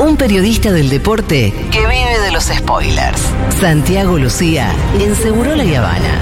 Un periodista del deporte que vive de los spoilers. Santiago Lucía en Seguro La Habana.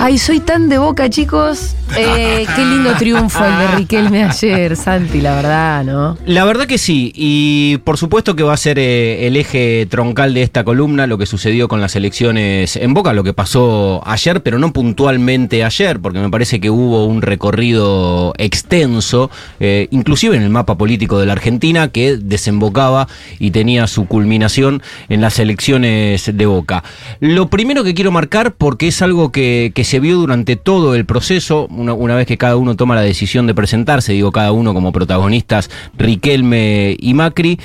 Ay, soy tan de boca, chicos. Eh, qué lindo triunfo el de Riquelme ayer, Santi, la verdad, ¿no? La verdad que sí, y por supuesto que va a ser eh, el eje troncal de esta columna lo que sucedió con las elecciones en Boca, lo que pasó ayer, pero no puntualmente ayer, porque me parece que hubo un recorrido extenso, eh, inclusive en el mapa político de la Argentina, que desembocaba y tenía su culminación en las elecciones de Boca. Lo primero que quiero marcar, porque es algo que, que se vio durante todo el proceso, una, una, vez que cada uno toma la decisión de presentarse, digo cada uno como protagonistas, Riquelme y Macri,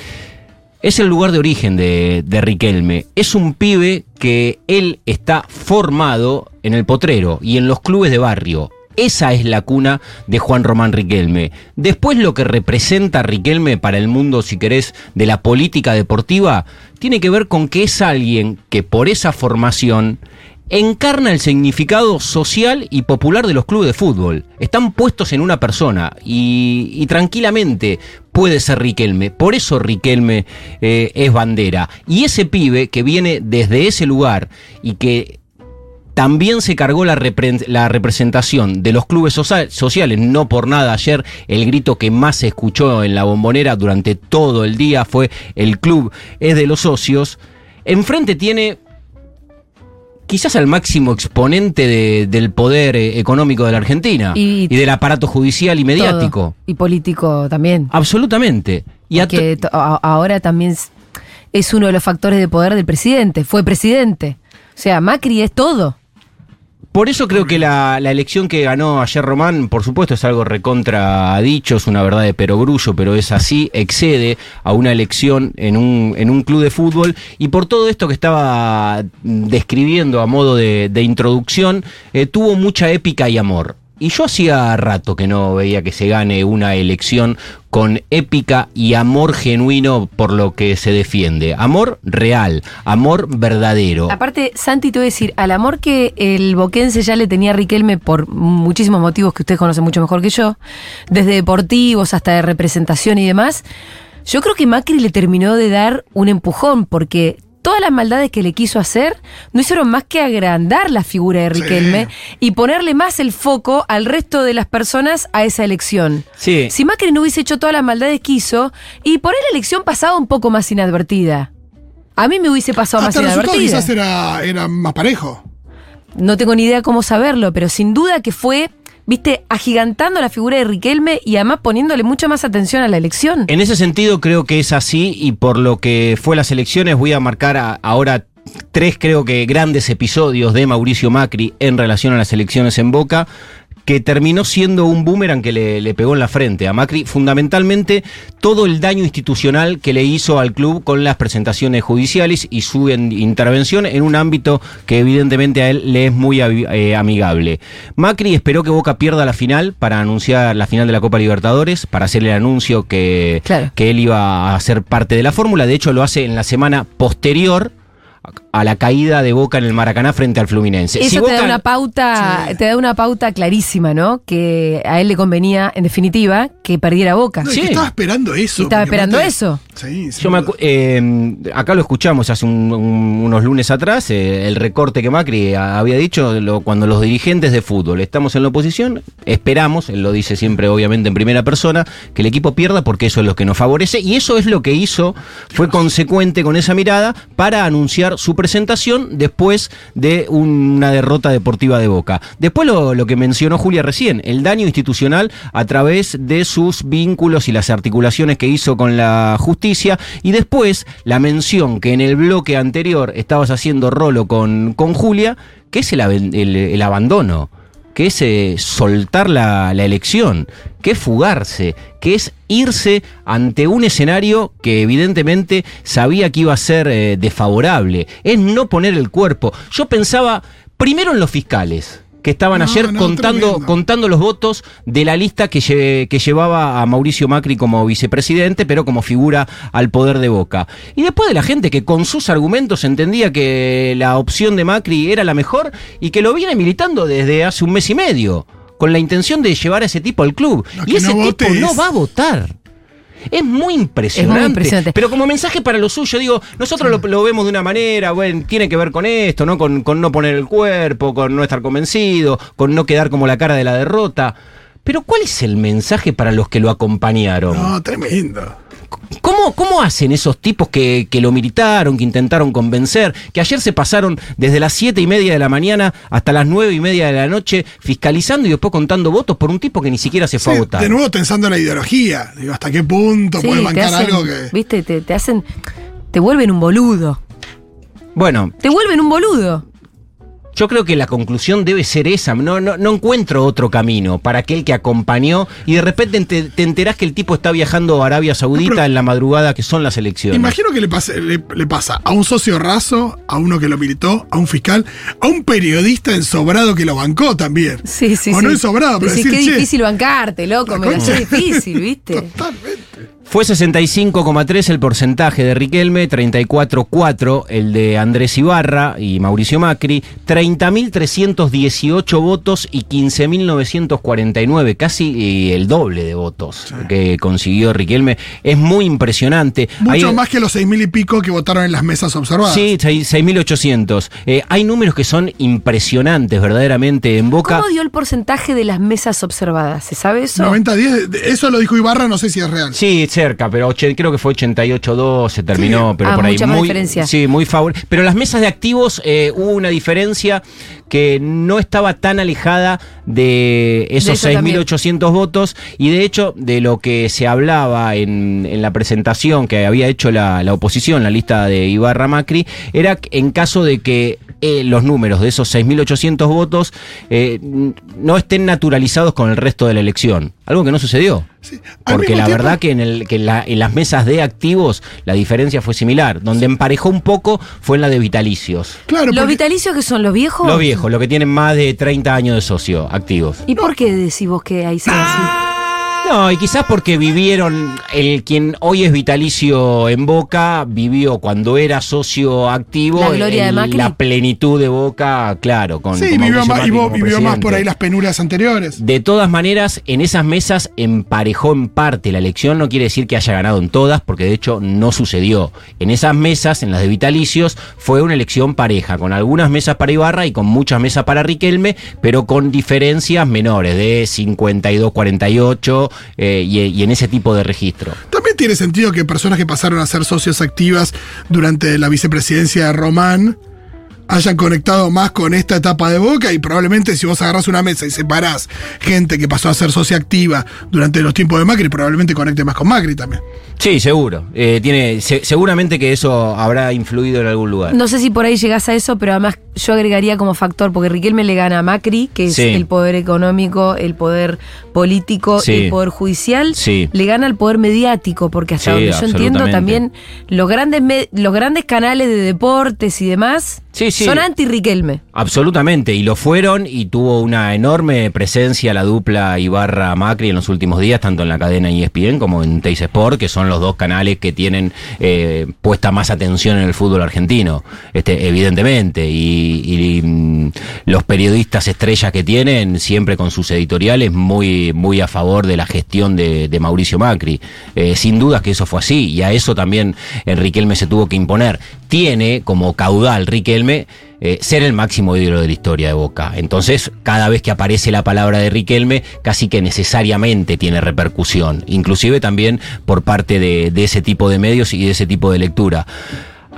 es el lugar de origen de, de, Riquelme. Es un pibe que él está formado en el potrero y en los clubes de barrio. Esa es la cuna de Juan Román Riquelme. Después lo que representa Riquelme para el mundo, si querés, de la política deportiva, tiene que ver con que es alguien que por esa formación encarna el significado social y popular de los clubes de fútbol. Están puestos en una persona y, tranquilamente puede ser Riquelme. Por eso Riquelme eh, es bandera. Y ese pibe que viene desde ese lugar y que también se cargó la, repre la representación de los clubes social sociales. No por nada ayer el grito que más se escuchó en la bombonera durante todo el día fue el club es de los socios. Enfrente tiene quizás al máximo exponente de, del poder eh, económico de la Argentina y, y, del aparato judicial y mediático. Todo. Y político también. Absolutamente. Y que ahora también es uno de los factores de poder del presidente. Fue presidente. O sea, Macri es todo. Por eso creo que la, elección que ganó ayer Román, por supuesto, es algo recontra dicho, es una verdad de perogrullo, pero es así, excede a una elección en un, en un club de fútbol. Y por todo esto que estaba describiendo a modo de, de introducción, eh, tuvo mucha épica y amor. Y yo hacía rato que no veía que se gane una elección con épica y amor genuino por lo que se defiende. Amor real, amor verdadero. Aparte, Santi, te voy a decir, al amor que el boquense ya le tenía a Riquelme por muchísimos motivos que ustedes conocen mucho mejor que yo, desde deportivos hasta de representación y demás, yo creo que Macri le terminó de dar un empujón porque todas las maldades que le quiso hacer no hicieron más que agrandar la figura de Riquelme sí. y ponerle más el foco al resto de las personas a esa elección. Sí. Si Macri no hubiese hecho todas las maldades que hizo, y por ahí la elección pasaba un poco más inadvertida. A mí me hubiese pasado Hasta más inadvertida. quizás era, era más parejo. No tengo ni idea cómo saberlo, pero sin duda que fue viste, agigantando la figura de Riquelme y además poniéndole mucha más atención a la elección. En ese sentido creo que es así y por lo que fue las elecciones voy a marcar ahora tres creo que grandes episodios de Mauricio Macri en relación a las elecciones en Boca que terminó siendo un boomerang que le, le, pegó en la frente a Macri, fundamentalmente todo el daño institucional que le hizo al club con las presentaciones judiciales y su en, intervención en un ámbito que evidentemente a él le es muy eh, amigable. Macri esperó que Boca pierda la final para anunciar la final de la Copa Libertadores, para hacer el anuncio que, claro. que él iba a ser parte de la fórmula, de hecho lo hace en la semana posterior a la caída de Boca en el Maracaná frente al Fluminense. Eso si te Boca... da una pauta, sí. te da una pauta clarísima, ¿no? Que a él le convenía, en definitiva, que perdiera Boca. No, sí. estaba esperando eso. Estaba esperando aparte... eso. Sí, Yo me eh, acá lo escuchamos hace un, un, unos lunes atrás, eh, el recorte que Macri había dicho lo, cuando los dirigentes de fútbol estamos en la oposición, esperamos, él lo dice siempre obviamente en primera persona, que el equipo pierda porque eso es lo que nos favorece y eso es lo que hizo, fue consecuente con esa mirada para anunciar su presentación después de una derrota deportiva de Boca. Después lo, lo, que mencionó Julia recién, el daño institucional a través de sus vínculos y las articulaciones que hizo con la justicia y después la mención que en el bloque anterior estabas haciendo rolo con, con Julia, que es el, el, el abandono que es eh, soltar la, elección, que es fugarse, que es irse ante un escenario que evidentemente sabía que iba a ser eh, desfavorable, es no poner el cuerpo. Yo pensaba primero en los fiscales. Que estaban No, ayer no, contando, tremendo. contando los votos de la lista que, lle- que llevaba a Mauricio Macri como vicepresidente, pero como figura al poder de Boca. Y después de la gente que con sus argumentos entendía que la opción de Macri era la mejor y que lo viene militando desde hace un mes y medio, con la intención de llevar a ese tipo al club. Y ese tipo no va a votar. Es muy impresionante. impresionante. Pero como mensaje para lo suyo, digo, nosotros lo, lo vemos de una manera, bueno, tiene que ver con esto, ¿no? Con, con no poner el cuerpo, con no estar convencido, con no quedar como la cara de la derrota. Pero ¿cuál es el mensaje para los que lo acompañaron? No, tremendo. ¿Cómo, ¿Cómo hacen esos tipos que, que lo militaron, que intentaron convencer, que ayer se pasaron desde las siete y media de la mañana hasta las nueve y media de la noche fiscalizando y después contando votos por un tipo que ni siquiera se fue a votar? de nuevo pensando en la ideología. Digo, ¿hasta qué punto Sí, puede te bancar hacen, algo que. viste, te, te hacen, te vuelven un boludo. Bueno, Te vuelven un boludo. Yo creo que la conclusión debe ser esa. No, no, no encuentro otro camino para aquel que acompañó y de repente te, te enterás que el tipo está viajando a Arabia Saudita pero- en la madrugada que son las elecciones. Imagino que le, pase- le, le pasa a un socio raso, a uno que lo militó, a un fiscal, a un periodista ensobrado que lo bancó también. Sí, sí, o sí. no ensobrado, pero decir, qué che, difícil bancarte, loco. Me es difícil, ¿viste? Totalmente. Fue 65,3 el porcentaje de Riquelme, 34,4 el de Andrés Ibarra y Mauricio Macri, 30.318 votos y 15.949, casi eh, el doble de votos que consiguió Riquelme. Es muy impresionante. Mucho Hay- más que los seis mil y pico que votaron en las mesas observadas. Sí, seis- 6.800. Eh, hay números que son impresionantes verdaderamente en Boca. ¿Cómo dio el porcentaje de las mesas observadas? ¿Se sabe eso? 90-10, eso lo dijo Ibarra, no sé si es real. Sí, cerca, pero creo que fue 88-2, se terminó, pero Ah, por ahí mucha muy, diferencia. Sí, muy favor. Pero las mesas de activos eh, hubo una diferencia que no estaba tan alejada de esos eso también. 6.800 votos y de hecho de lo que se hablaba en, en la presentación que había hecho la, la oposición, la lista de Ibarra Macri, era en caso de que eh, los números de esos 6.800 votos eh, no estén naturalizados con el resto de la elección. Algo que no sucedió. Sí. Porque la tiempo- verdad que en, el, que en la- en las mesas de activos la diferencia fue similar. Donde emparejó un poco fue en la de vitalicios. Claro, ¿Los porque- vitalicios que son los viejos? Los viejos, los que tienen más de 30 años de socio activos. ¿Y por qué decís vos que ahí se? No, y quizás porque vivieron, el quien hoy es vitalicio en Boca, vivió cuando era socio activo La gloria de Macri. la plenitud de Boca, claro, con sí, vivió más, y vos- vivió más por ahí las penurias anteriores. De todas maneras, en esas mesas emparejó en parte la elección, no quiere decir que haya ganado en todas, porque de hecho no sucedió. En esas mesas, en las de vitalicios, fue una elección pareja, con algunas mesas para Ibarra y con muchas mesas para Riquelme, pero con diferencias menores, de 52-48 eh, y, y en ese tipo de registro. También tiene sentido que personas que pasaron a ser socios activas durante la vicepresidencia de Román hayan conectado más con esta etapa de Boca y probablemente si vos agarrás una mesa y separás gente que pasó a ser socia activa durante los tiempos de Macri, probablemente conecte más con Macri también. Sí, seguro. Eh, tiene, se- seguramente que eso habrá influido en algún lugar. No sé si por ahí llegás a eso, pero además yo agregaría como factor, porque Riquelme le gana a Macri, que es Sí. el poder económico, el poder político Sí. y el poder judicial, Sí. le gana al poder mediático, porque hasta Sí, donde yo entiendo también los grandes, me- los grandes canales de deportes y demás Sí, sí. son anti-Riquelme. Absolutamente, y lo fueron y tuvo una enorme presencia la dupla Ibarra Macri en los últimos días, tanto en la cadena ESPN como en Teis Sport, que son los dos canales que tienen eh, puesta más atención en el fútbol argentino, este, evidentemente, y, y, mm, los periodistas estrellas que tienen, siempre con sus editoriales, muy, muy a favor de la gestión de, de Mauricio Macri. Eh, sin dudas que eso fue así, y a eso también Riquelme se tuvo que imponer. Tiene como caudal Riquelme eh, ser el máximo ídolo de la historia de Boca. Entonces, cada vez que aparece la palabra de Riquelme, casi que necesariamente tiene repercusión, inclusive también por parte de, de ese tipo de medios y de ese tipo de lectura.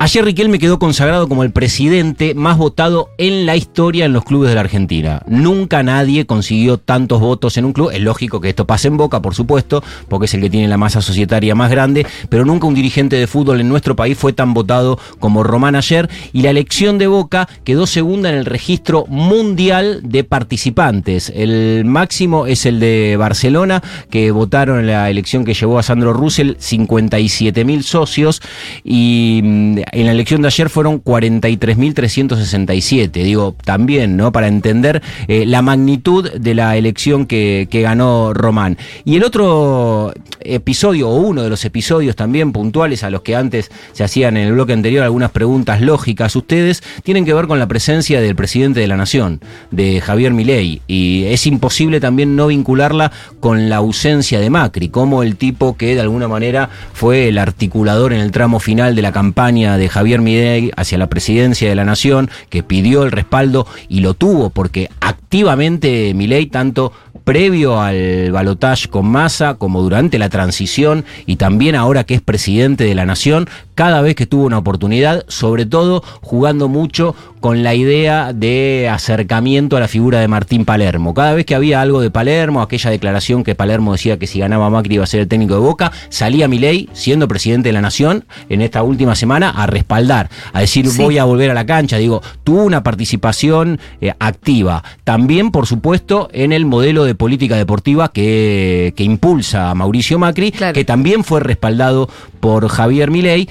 Ayer Riquelme quedó consagrado como el presidente más votado en la historia en los clubes de la Argentina. Nunca nadie consiguió tantos votos en un club. Es lógico que esto pase en Boca, por supuesto, porque es el que tiene la masa societaria más grande, pero nunca un dirigente de fútbol en nuestro país fue tan votado como Román ayer. Y la elección de Boca quedó segunda en el registro mundial de participantes. El máximo es el de Barcelona, que votaron en la elección que llevó a Sandro Russell 57 mil socios. Y mm, en la elección de ayer fueron 43.367. Digo, también, ¿no? Para entender eh, la magnitud de la elección que, que ganó Román. Y el otro episodio, o uno de los episodios también puntuales a los que antes se hacían en el bloque anterior algunas preguntas lógicas ustedes, tienen que ver con la presencia del presidente de la Nación, de Javier Milei. Y es imposible también no vincularla con la ausencia de Macri, como el tipo que de alguna manera fue el articulador en el tramo final de la campaña Javier Milei hacia la presidencia de la Nación, que pidió el respaldo y lo tuvo, porque activamente Milei, tanto previo al balotaje con Massa, como durante la transición y también ahora que es presidente de la Nación, cada vez que tuvo una oportunidad, sobre todo jugando mucho con la idea de acercamiento a la figura de Martín Palermo. Cada vez que había algo de Palermo, aquella declaración que Palermo decía que si ganaba Macri iba a ser el técnico de Boca, salía Milei, siendo presidente de la Nación, en esta última semana a respaldar, a decir Sí. voy a volver a la cancha. Digo, tuvo una participación eh, activa. También, por supuesto, en el modelo de política deportiva que, que impulsa a Mauricio Macri, Claro. que también fue respaldado por Javier Milei.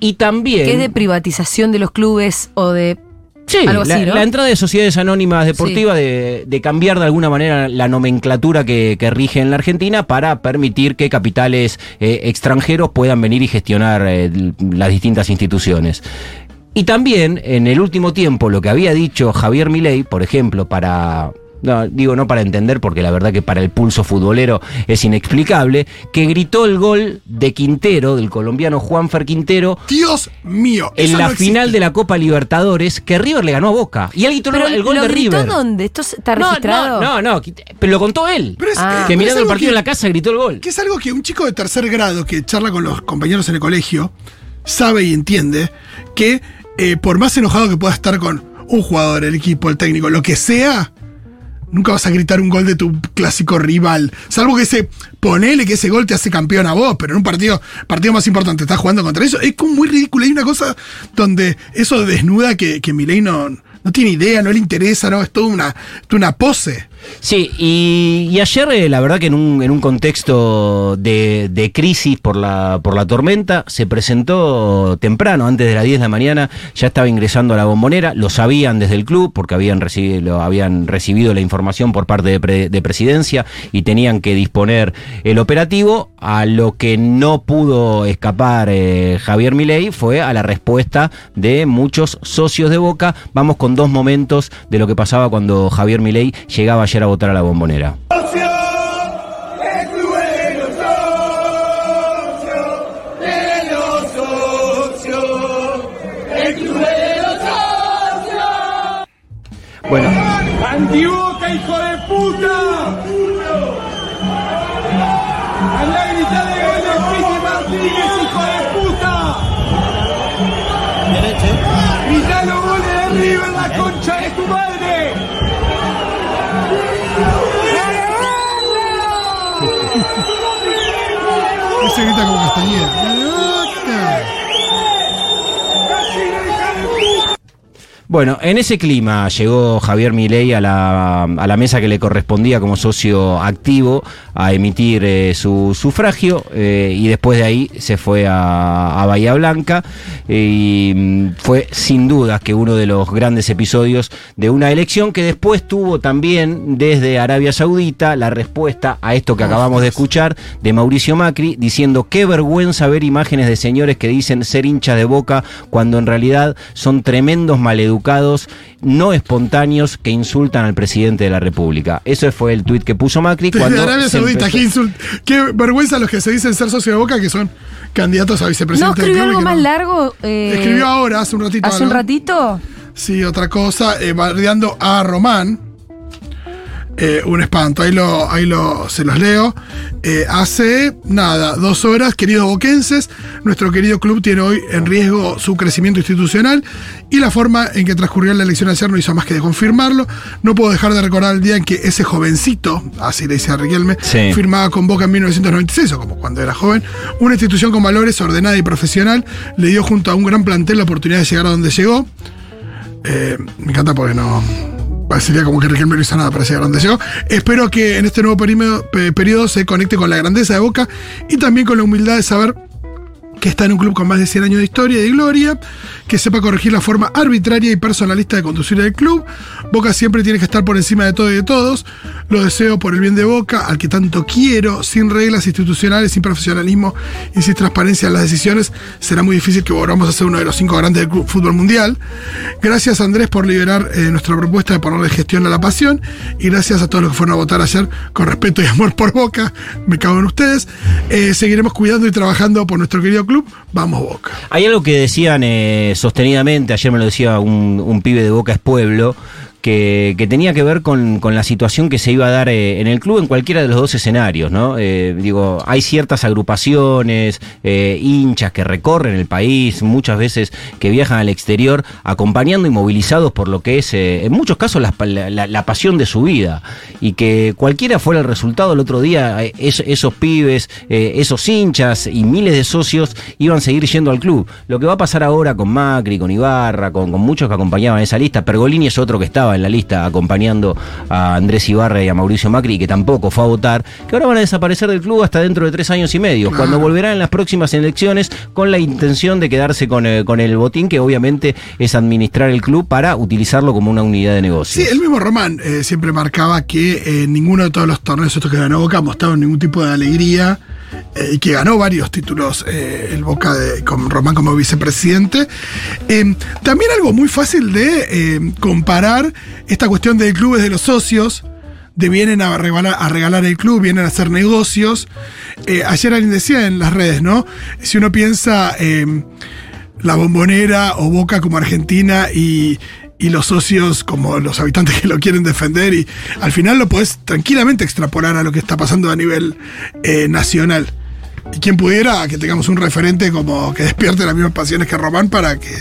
Y también... Que es de privatización de los clubes o de. Sí, Algo así, la, ¿no? la entrada de sociedades anónimas deportivas, de, de cambiar de alguna manera la nomenclatura que, que rige en la Argentina para permitir que capitales eh, extranjeros puedan venir y gestionar eh, las distintas instituciones. Y también, en el último tiempo, lo que había dicho Javier Milei, por ejemplo, para... No, digo no para entender, porque la verdad que para el pulso futbolero es inexplicable, que gritó el gol de Quintero, del colombiano Juanfer Quintero, Dios mío. en la no final de la Copa Libertadores que River le ganó a Boca. Y él gritó Pero el gol ¿lo de gritó River. dónde? ¿Esto está No, registrado? no, no, no, pero lo contó él. Pero es, Ah. eh, que mirando el partido que- en la casa gritó el gol. Que es algo que un chico de tercer grado que charla con los compañeros en el colegio sabe y entiende que eh, por más enojado que pueda estar con un jugador, el equipo, el técnico, lo que sea, nunca vas a gritar un gol de tu clásico rival. Salvo que ese, ponele que ese gol te hace campeón a vos, pero en un partido, partido más importante, estás jugando contra eso. Es como muy ridículo. Hay una cosa donde eso desnuda que, que Milei no, no tiene idea, no le interesa, no, es toda una, toda una pose. Sí, y, ayer eh, la verdad que en un, en un contexto de, de crisis por la, por la tormenta, se presentó temprano, antes de las 10 de la mañana, ya estaba ingresando a la bombonera, lo sabían desde el club porque habían recibido, lo habían recibido la información por parte de, de presidencia y tenían que disponer el operativo, a lo que no pudo escapar eh, Javier Milei fue a la respuesta de muchos socios de Boca. Vamos con dos momentos de lo que pasaba cuando Javier Milei llegaba ayer a votar a la bombonera. Bueno, ¡Antiboca, hijo de puta! ¡Andá a gritarle gol de Piti Martínez, hijo de puta! ¡Gritá los goles de River, la concha Ese grita como Castañeda. Bueno, en ese clima llegó Javier Milei a la, a la mesa que le correspondía como socio activo a emitir eh, su sufragio eh, y después de ahí se fue a, a Bahía Blanca eh, y mm, fue sin dudas que uno de los grandes episodios de una elección que después tuvo también desde Arabia Saudita la respuesta a esto que acabamos de escuchar de Mauricio Macri diciendo qué vergüenza ver imágenes de señores que dicen ser hinchas de boca cuando en realidad son tremendos maleducados, no espontáneos que insultan al presidente de la República. Eso fue el tuit que puso Macri Desde cuando Arabia Saudita, qué, insult- qué vergüenza los que se dicen ser socio de Boca, que son candidatos a ¿No vicepresidente del escribió algo más no. largo? eh, Escribió ahora, hace un ratito. ¿Hace un ratito? Sí, otra cosa, eh, bardeando a Román. Eh, un espanto, ahí lo, ahí lo, se los leo. Eh, hace nada, dos horas, queridos boquenses, nuestro querido club tiene hoy en riesgo su crecimiento institucional y la forma en que transcurrió la elección ayer no hizo más que de confirmarlo. No puedo dejar de recordar el día en que ese jovencito, así le decía Riquelme, Sí. firmaba con Boca en 1996, o como cuando era joven, una institución con valores ordenada y profesional, le dio junto a un gran plantel la oportunidad de llegar a donde llegó. Eh, me encanta porque no. Parecería como que Riquelme no hizo nada para llegar a donde llegó. Espero que en este nuevo periodo se conecte con la grandeza de Boca y también con la humildad de saber que está en un club con más de 100 años de historia y de gloria, que sepa corregir la forma arbitraria y personalista de conducir el club. Boca siempre tiene que estar por encima de todo y de todos. Lo deseo por el bien de Boca, al que tanto quiero, sin reglas institucionales, sin profesionalismo y sin transparencia en las decisiones. Será muy difícil que volvamos a ser uno de los cinco grandes del club- fútbol mundial. Gracias Andrés por liberar eh, nuestra propuesta de ponerle gestión a la pasión y gracias a todos los que fueron a votar ayer con respeto y amor por Boca. Me cago en ustedes. Eh, seguiremos cuidando y trabajando por nuestro querido club. Vamos Boca. Hay algo que decían eh, sostenidamente, ayer me lo decía un, un pibe de Boca es Pueblo, que, tenía que ver con, con la situación que se iba a dar eh, en el club en cualquiera de los dos escenarios, ¿no? Eh, digo, hay ciertas agrupaciones, eh, hinchas que recorren el país, muchas veces que viajan al exterior, acompañando y movilizados por lo que es, en muchos casos, la, la- pasión de su vida. Y que cualquiera fuera el resultado el otro día, es- esos pibes, esos hinchas y miles de socios iban a seguir yendo al club. Lo que va a pasar ahora con Macri, con Ibarra, con, con muchos que acompañaban esa lista, Pergolini es otro que estaba en la lista acompañando a Andrés Ibarra y a Mauricio Macri, y que tampoco fue a votar, que ahora van a desaparecer del club hasta dentro de tres años y medio, cuando volverán en las próximas elecciones con la intención de quedarse con, eh, con el botín, que obviamente es administrar el club para utilizarlo como una unidad de Sí, negocios. el mismo Román eh, siempre marcaba que eh, ninguno de todos los torneos estos que ganó Boca mostraba ningún tipo de alegría eh, y que ganó varios títulos el Boca de- con Román como vicepresidente. Eh, también algo muy fácil de eh, comparar esta cuestión de clubes de los socios. De vienen a regalar, a regalar el club, vienen a hacer negocios. Eh, ayer alguien decía en las redes, ¿no? Si uno piensa eh, la bombonera o Boca como Argentina y, y los socios como los habitantes que lo quieren defender y al final lo podés tranquilamente extrapolar a lo que está pasando a nivel eh, nacional. Y quien pudiera que tengamos un referente como que despierte las mismas pasiones que Román para que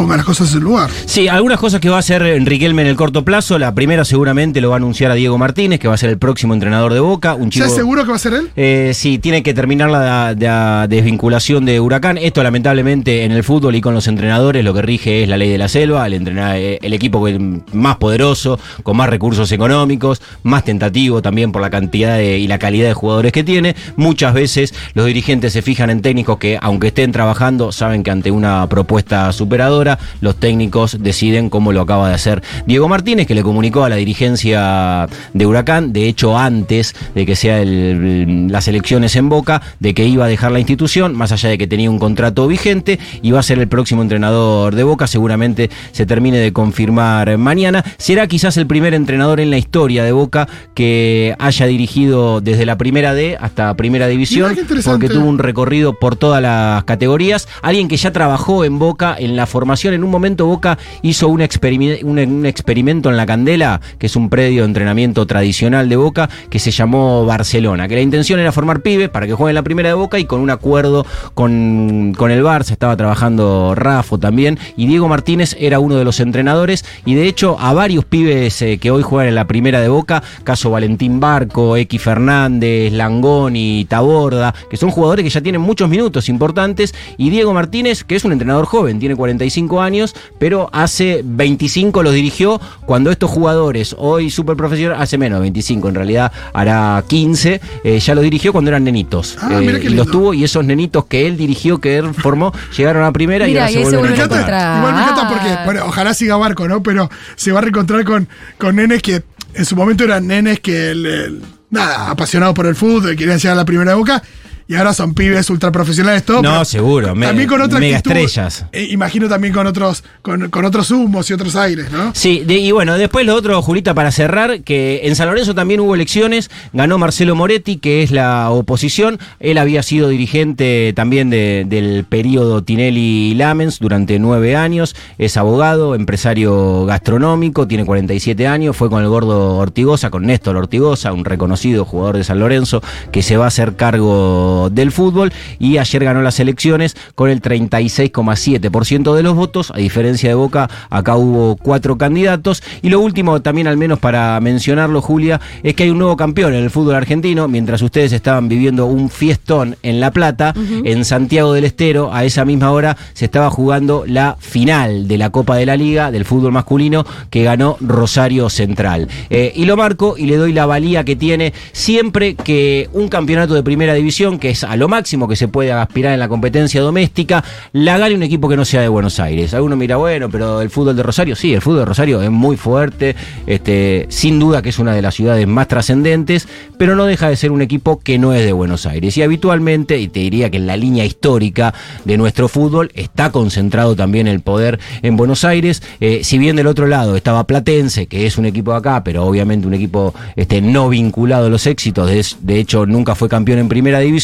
ponga las cosas en su lugar. Sí, algunas cosas que va a hacer Enriquelme en el corto plazo. La primera seguramente lo va a anunciar a Diego Martínez, que va a ser el próximo entrenador de Boca. Un ¿Ya chico, es seguro que va a ser él? Eh, sí, tiene que terminar la, la desvinculación de Huracán. Esto, lamentablemente, en el fútbol y con los entrenadores, lo que rige es la ley de la selva. El, entrenar, eh, el equipo más poderoso, con más recursos económicos, más tentativo también por la cantidad de- y la calidad de jugadores que tiene. Muchas veces los dirigentes se fijan en técnicos que, aunque estén trabajando, saben que ante una propuesta superadora, los técnicos deciden cómo lo acaba de hacer Diego Martínez, que le comunicó a la dirigencia de Huracán, de hecho antes de que sea el- las elecciones en Boca, de que iba a dejar la institución, más allá de que tenía un contrato vigente, y va a ser el próximo entrenador de Boca, seguramente se termine de confirmar mañana. Será quizás el primer entrenador en la historia de Boca que haya dirigido desde la primera D hasta primera división, porque tuvo un recorrido por todas las categorías. Alguien que ya trabajó en Boca en la formación. En un momento Boca hizo un, experimento en la Candela, que es un predio de entrenamiento tradicional de Boca, que se llamó Barcelona. Que la intención era formar pibes para que jueguen la primera de Boca y con un acuerdo con, con el Barça estaba trabajando Rafo también. Y Diego Martínez era uno de los entrenadores. Y de hecho, a varios pibes eh, que hoy juegan en la primera de Boca, caso Valentín Barco, X Fernández, Langoni, Taborda, que son jugadores que ya tienen muchos minutos importantes, y Diego Martínez, que es un entrenador joven, tiene 45 años, pero hace 25 los dirigió cuando estos jugadores, hoy super profesional, hace menos, 25 en realidad, hará 15, eh, ya los dirigió cuando eran nenitos. Ah, Eh, mira qué y los tuvo, y esos nenitos que él dirigió, que él formó, llegaron a primera y ahora y se vuelven a encontrar. encontrar. igual me encanta porque, bueno, ojalá siga Barco, ¿no? Pero se va a reencontrar con, con nenes que en su momento eran nenes que, el- el- nada, apasionados por el fútbol, querían llegar a la primera boca. Y ahora son pibes ultra profesionales, todo. No, seguro, me- también con otra mega actitud. estrellas. Eh, imagino también con otros, con, con otros humos y otros aires, ¿no? Sí, de- y bueno, después lo otro, Julita, para cerrar, que en San Lorenzo también hubo elecciones, ganó Marcelo Moretti, que es la oposición, él había sido dirigente también de- del periodo Tinelli Lamens durante nueve años, es abogado, empresario gastronómico, tiene 47 años, fue con el gordo Ortigosa, con Néstor Ortigosa, un reconocido jugador de San Lorenzo, que se va a hacer cargo del fútbol, y ayer ganó las elecciones con el 36,7% de los votos, a diferencia de Boca, acá hubo cuatro candidatos. Y lo último, también al menos para mencionarlo, Julia, es que hay un nuevo campeón en el fútbol argentino. Mientras ustedes estaban viviendo un fiestón en La Plata, en Santiago del Estero, a esa misma hora se estaba jugando la final de la Copa de la Liga del fútbol masculino que ganó Rosario Central. Eh, y lo marco y le doy la valía que tiene siempre que un campeonato de primera división, que es a lo máximo que se puede aspirar en la competencia doméstica, la gane un equipo que no sea de Buenos Aires. Alguno mira, bueno, pero el fútbol de Rosario, sí, el fútbol de Rosario es muy fuerte, este, sin duda que es una de las ciudades más trascendentes, pero no deja de ser un equipo que no es de Buenos Aires. Y habitualmente, y te diría que en la línea histórica de nuestro fútbol, está concentrado también el poder en Buenos Aires. Eh, si bien del otro lado estaba Platense, que es un equipo de acá, pero obviamente un equipo este, no vinculado a los éxitos, de, de hecho nunca fue campeón en primera división,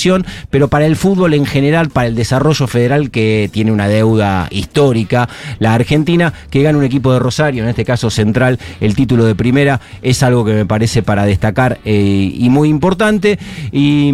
pero para el fútbol en general, para el desarrollo federal que tiene una deuda histórica, la Argentina, que gana un equipo de Rosario, en este caso central, el título de primera, es algo que me parece para destacar eh, y muy importante, y,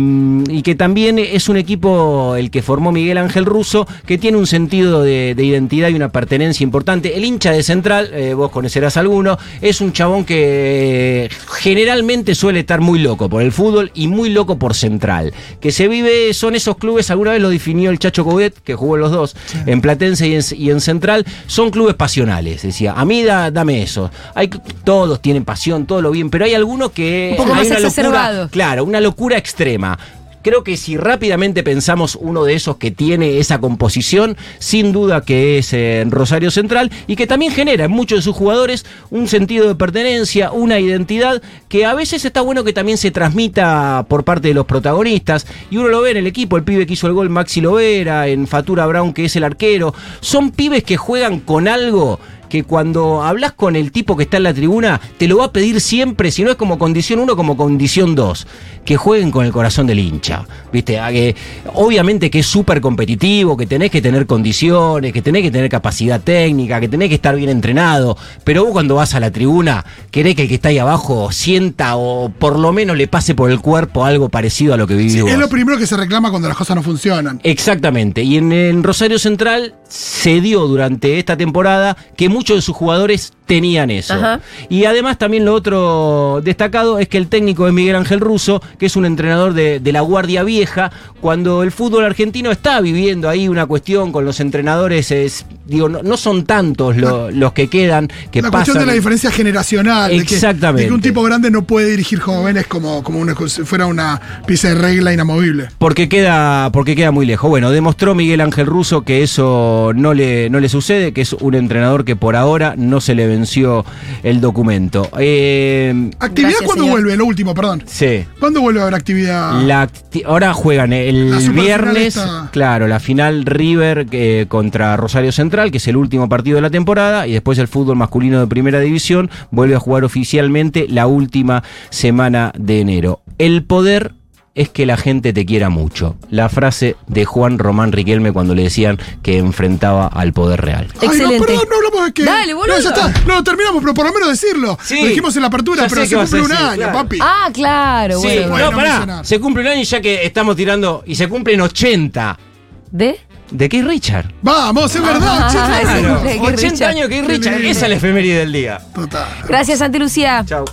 y que también es un equipo el que formó Miguel Ángel Russo, que tiene un sentido de, de identidad y una pertenencia importante. El hincha de Central, eh, vos conocerás alguno, es un chabón que generalmente suele estar muy loco por el fútbol y muy loco por Central. Que vive, son esos clubes, alguna vez lo definió el Chacho Coudet, que jugó en los dos, en Platense y en, y en Central, son clubes pasionales. Decía, a mí da- dame eso. Hay, todos tienen pasión, todo lo bien, pero hay algunos que. Un poco hay más una locura. Claro, una locura extrema. Creo que si rápidamente pensamos uno de esos que tiene esa composición, sin duda que es eh, Rosario Central y que también genera en muchos de sus jugadores un sentido de pertenencia, una identidad que a veces está bueno que también se transmita por parte de los protagonistas y uno lo ve en el equipo, el pibe que hizo el gol Maxi Lovera, en Fatura Brown que es el arquero, son pibes que juegan con algo que cuando hablas con el tipo que está en la tribuna, te lo va a pedir siempre, si no es como condición 1, como condición 2, que jueguen con el corazón del hincha. ¿Viste? A que, obviamente que es súper competitivo, que tenés que tener condiciones, que tenés que tener capacidad técnica, que tenés que estar bien entrenado, pero vos cuando vas a la tribuna, querés que el que está ahí abajo sienta o por lo menos le pase por el cuerpo algo parecido a lo que vivís vos. Es lo primero que se reclama cuando las cosas no funcionan. Exactamente. Y en, en Rosario Central se dio durante esta temporada que muchos de sus jugadores tenían eso. Ajá. Y además también lo otro destacado es que el técnico es Miguel Ángel Russo, que es un entrenador de, de la Guardia Vieja, cuando el fútbol argentino está viviendo ahí una cuestión con los entrenadores, es, digo, no, no son tantos lo- los que quedan, que la pasan... cuestión de la diferencia generacional. de que- Exactamente. De que un tipo grande no puede dirigir jóvenes como, como una, si fuera una pieza de regla inamovible. Porque queda, porque queda muy lejos. Bueno, demostró Miguel Ángel Russo que eso no le, no le sucede, que es un entrenador que por ahora no se le venció el documento. Eh, ¿Actividad Gracias, cuándo señor. vuelve? Lo último, perdón. sí. ¿Cuándo vuelve a haber actividad? La acti- ahora juegan el viernes, esta. claro, la final River eh, contra Rosario Central, que es el último partido de la temporada, y después el fútbol masculino de primera división vuelve a jugar oficialmente la última semana de enero. El poder es que la gente te quiera mucho. La frase de Juan Román Riquelme cuando le decían que enfrentaba al poder real. Ay, Excelente. no, perdón, no hablamos de que. Dale, boludo. No, ya está. No, terminamos, pero por lo menos decirlo. Sí. Lo dijimos en la apertura, Ya pero se cumple un decir, año, claro. papi. Ah, claro, Sí, bueno. bueno no, pará, se cumple un año ya que estamos tirando y se cumplen 80 ¿De? de Keith Richard. Vamos, es verdad, Ah, che, ese claro. cumple. Keith 80 Richard. años Keith Richard, esa es la efeméride del día. Total. Gracias, Santi Lucía. Chao.